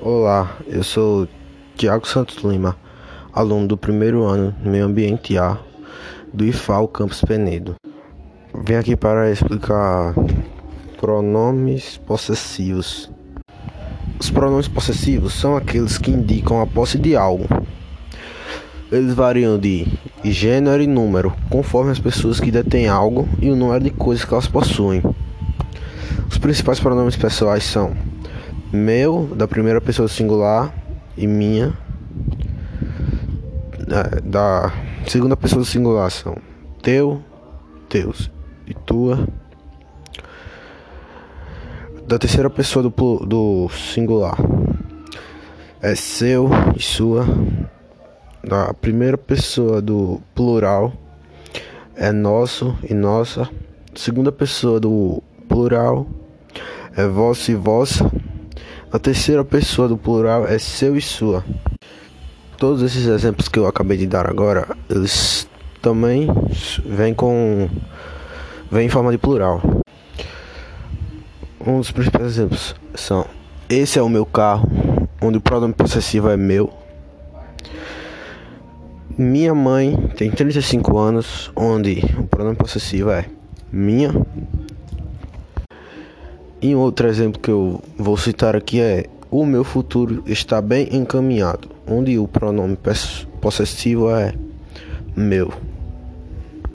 Olá, eu sou Tiago Santos Lima, aluno do primeiro ano no Meio Ambiente A do IFAL Campus Penedo. Vim aqui para explicar pronomes possessivos. Os pronomes possessivos são aqueles que indicam a posse de algo. Eles variam de gênero e número, conforme as pessoas que detêm algo e o número de coisas que elas possuem. Os principais pronomes pessoais são meu, da primeira pessoa singular, e minha, é, da segunda pessoa singular são teu, teus e tua. Da terceira pessoa do, do singular é seu e sua. Da primeira pessoa do plural é nosso e nossa. Segunda pessoa do plural é vosso e vossa. A terceira pessoa do plural é seu e sua. Todos esses exemplos que eu acabei de dar agora, eles também vêm com vêm em forma de plural. Um dos principais exemplos são: esse é o meu carro, onde o pronome possessivo é meu. Minha mãe tem 35 anos, onde o pronome possessivo é minha. E um outro exemplo que eu vou citar aqui é: o meu futuro está bem encaminhado, onde o pronome possessivo é meu.